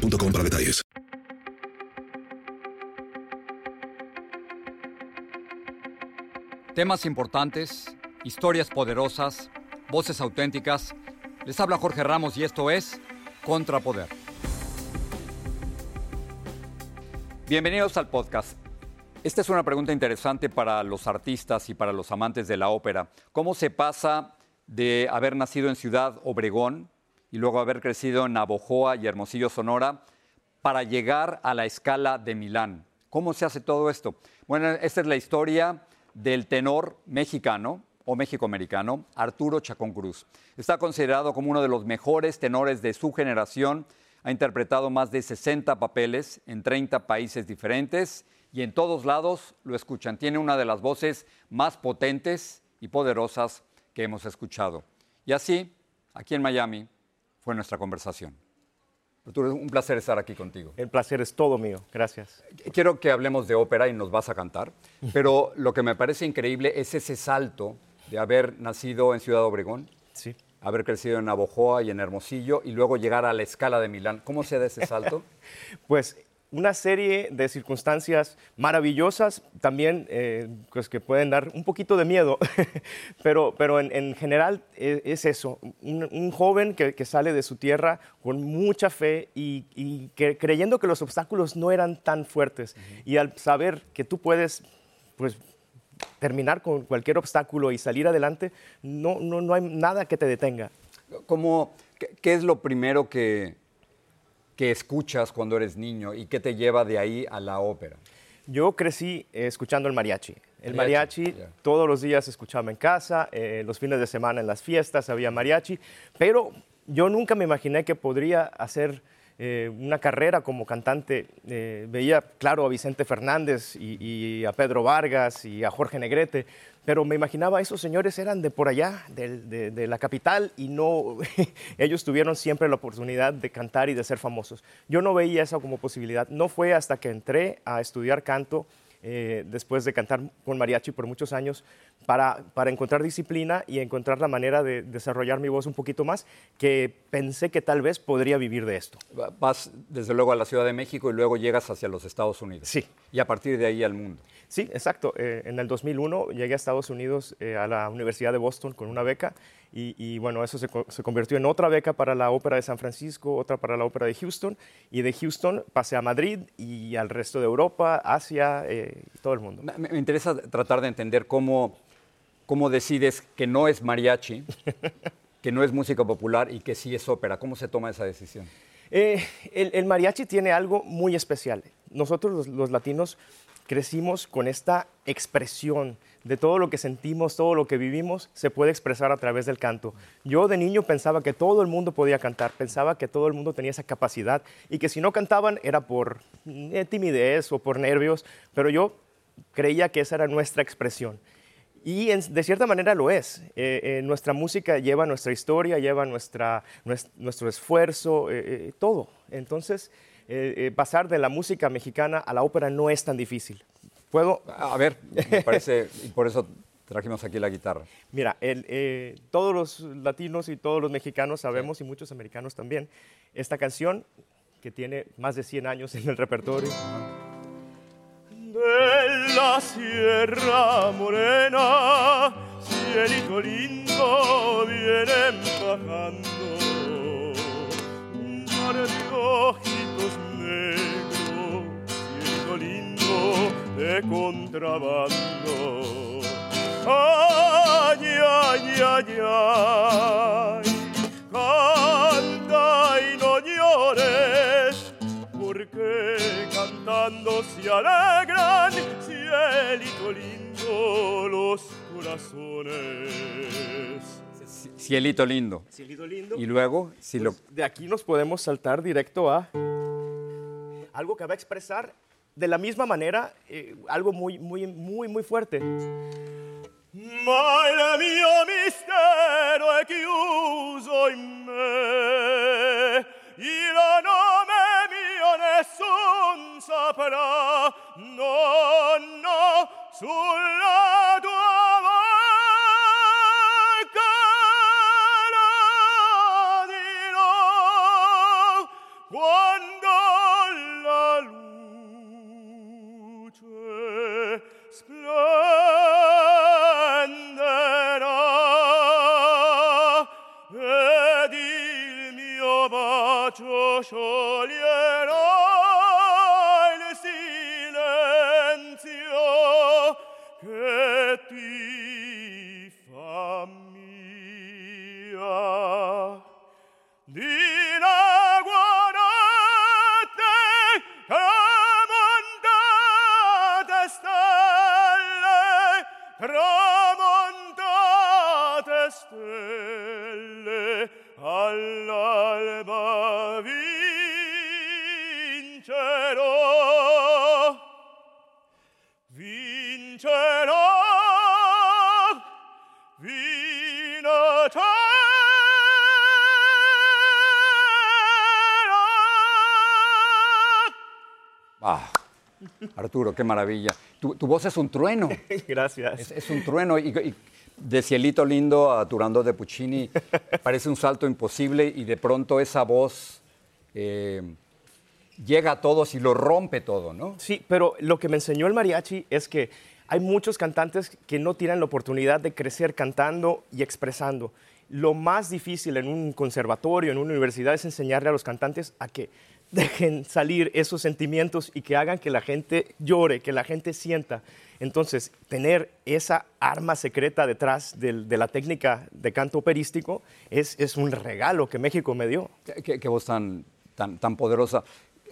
para detalles. Temas importantes, historias poderosas, voces auténticas. Les habla Jorge Ramos y esto es Contrapoder. Bienvenidos al podcast. Esta es una pregunta interesante para los artistas y para los amantes de la ópera. ¿Cómo se pasa de haber nacido en Ciudad Obregón y luego haber crecido en Navojoa y Hermosillo, Sonora, para llegar a la escala de Milán? ¿Cómo se hace todo esto? Bueno, esta es la historia del tenor mexicano o mexicoamericano Arturo Chacón Cruz. Está considerado como uno de los mejores tenores de su generación. Ha interpretado más de 60 papeles en 30 países diferentes y en todos lados lo escuchan. Tiene una de las voces más potentes y poderosas que hemos escuchado. Y así, aquí en Miami, fue nuestra conversación. Arturo, un placer estar aquí contigo. El placer es todo mío, gracias. Quiero que hablemos de ópera y nos vas a cantar, pero lo que me parece increíble es ese salto de haber nacido en Ciudad Obregón, sí. haber crecido en Navojoa y en Hermosillo y luego llegar a la escala de Milán. ¿Cómo se da ese salto? pues una serie de circunstancias maravillosas, también eh, pues que pueden dar un poquito de miedo, pero, pero en, general e, es, eso, un, joven que, sale de su tierra con mucha fe y, creyendo que los obstáculos no eran tan fuertes y al saber que tú puedes pues, terminar con cualquier obstáculo y salir adelante, no, no, no hay nada que te detenga. ¿Cómo, qué es lo primero que, que escuchas cuando eres niño y qué te lleva de ahí a la ópera? Yo crecí eh, escuchando el mariachi. El mariachi, todos los días escuchaba en casa, eh, los fines de semana en las fiestas había mariachi, pero yo nunca me imaginé que podría hacer eh, una carrera como cantante. veía, claro, a Vicente Fernández y, a Pedro Vargas y a Jorge Negrete, pero me imaginaba, esos señores eran de por allá, de, la capital, y no, ellos tuvieron siempre la oportunidad de cantar y de ser famosos. Yo no veía eso como posibilidad. No fue hasta que entré a estudiar canto, eh, después de cantar con mariachi por muchos años, para, para, encontrar disciplina y encontrar la manera de desarrollar mi voz un poquito más, que pensé que tal vez podría vivir de esto. Vas desde luego a la Ciudad de México y luego llegas hacia los Estados Unidos. Sí. Y a partir de ahí al mundo. Sí, exacto. Eh, en el 2001 llegué a Estados Unidos eh, a la Universidad de Boston con una beca y, bueno, eso se, convirtió en otra beca para la Ópera de San Francisco, otra para la Ópera de Houston y de Houston pasé a Madrid y al resto de Europa, Asia, eh, todo el mundo. Me, interesa tratar de entender cómo, cómo decides que no es mariachi, que no es música popular y que sí es ópera. ¿Cómo se toma esa decisión? el, mariachi tiene algo muy especial. Nosotros los latinos crecimos con esta expresión de todo lo que sentimos, todo lo que vivimos, se puede expresar a través del canto. Yo de niño pensaba que todo el mundo podía cantar, pensaba que todo el mundo tenía esa capacidad y que si no cantaban era por eh, timidez o por nervios, pero yo creía que esa era nuestra expresión. Y de cierta manera lo es. Eh, eh, nuestra música lleva nuestra historia, lleva nuestra, nuestro, esfuerzo, todo. Entonces, eh, eh, pasar de la música mexicana a la ópera no es tan difícil. ¿Puedo? A ver, me parece, y por eso trajimos aquí la guitarra. Mira, eh, todos los latinos y todos los mexicanos sabemos, y muchos americanos también, esta canción que tiene más de 100 años en el repertorio. De la Sierra Morena, cielito lindo, vienen bajando un de contrabando. Ay, ay, ay, ay, canta y no llores, porque cantando se alegran, cielito lindo, los corazones. Cielito lindo. Cielito lindo. Y luego, si pues, De aquí nos podemos saltar directo a... algo que va a expresar de la misma manera eh, algo muy, muy, muy, muy fuerte. 主说：“烈了。” Vincerò, vincerò. Ah, Arturo, qué maravilla. Tu, tu voz es un trueno. Gracias. Es, es un trueno. Y, y de Cielito Lindo a Turandot de Puccini parece un salto imposible y de pronto esa voz eh, llega a todos y lo rompe todo, ¿no? Sí, pero lo que me enseñó el mariachi es que hay muchos cantantes que no tienen la oportunidad de crecer cantando y expresando. Lo más difícil en un conservatorio, en una universidad, es enseñarle a los cantantes a que dejen salir esos sentimientos y que hagan que la gente llore, que la gente sienta. Entonces, tener esa arma secreta detrás de, la técnica de canto operístico es, un regalo que México me dio. Qué, qué- voz tan, tan poderosa.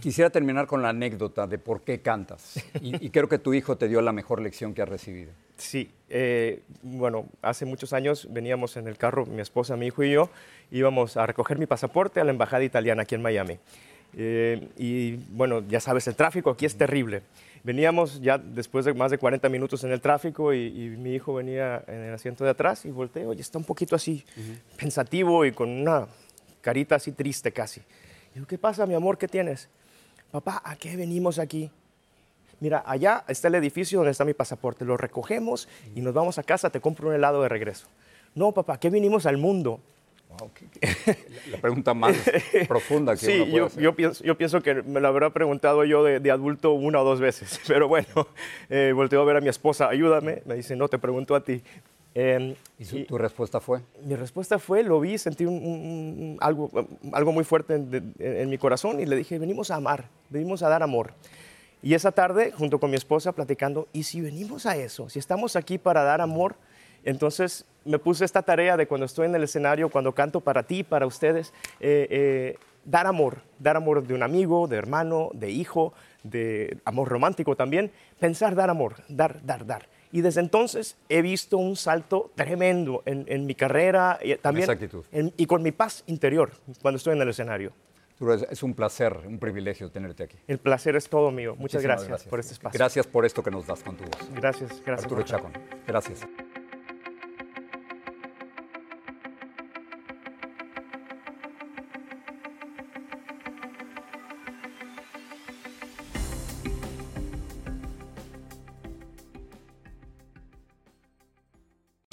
Quisiera terminar con la anécdota de por qué cantas. Y, y creo que tu hijo te dio la mejor lección que has recibido. Sí, eh, bueno, hace muchos años veníamos en el carro, mi esposa, mi hijo y yo, íbamos a recoger mi pasaporte a la embajada italiana aquí en Miami. Eh, y bueno, ya sabes, el tráfico aquí es terrible. Veníamos ya después de más de 40 minutos en el tráfico y, y mi hijo venía en el asiento de atrás y volteo y está un poquito así, pensativo y con una carita así triste casi. Digo, ¿qué pasa, mi amor? ¿Qué tienes? Papá, ¿a qué venimos aquí? Mira, allá está el edificio donde está mi pasaporte. Lo recogemos y nos vamos a casa, te compro un helado de regreso. No, papá, ¿qué vinimos al mundo? Wow, qué- qué- la pregunta más profunda que uno Sí, puede yo, hacer. yo pienso, yo pienso que me lo habrá preguntado yo de, de adulto una o dos veces. Pero bueno, eh, volteo a ver a mi esposa, ayúdame. Me dice, no, te pregunto a ti. Eh, ¿Y su- y- tu respuesta fue? mi respuesta fue, lo vi, sentí un- un- algo, algo muy fuerte en, de- en mi corazón y le dije, venimos a amar, venimos a dar amor. Y esa tarde, junto con mi esposa, platicando, ¿y si venimos a eso? Si estamos aquí para dar amor, entonces me puse esta tarea de cuando estoy en el escenario, cuando canto para ti, para ustedes, eh, eh, dar amor, dar amor de un amigo, de hermano, de hijo, de amor romántico también, pensar dar amor, dar, dar, dar. Y desde entonces he visto un salto tremendo en, en mi carrera y también esa actitud. en- y con mi paz interior cuando estoy en el escenario. Es, un placer, un privilegio tenerte aquí. El placer es todo mío. Muchas Muchísimas gracias, por este espacio. Gracias por esto que nos das con tu voz. Gracias, gracias. Arturo. Chacón, gracias.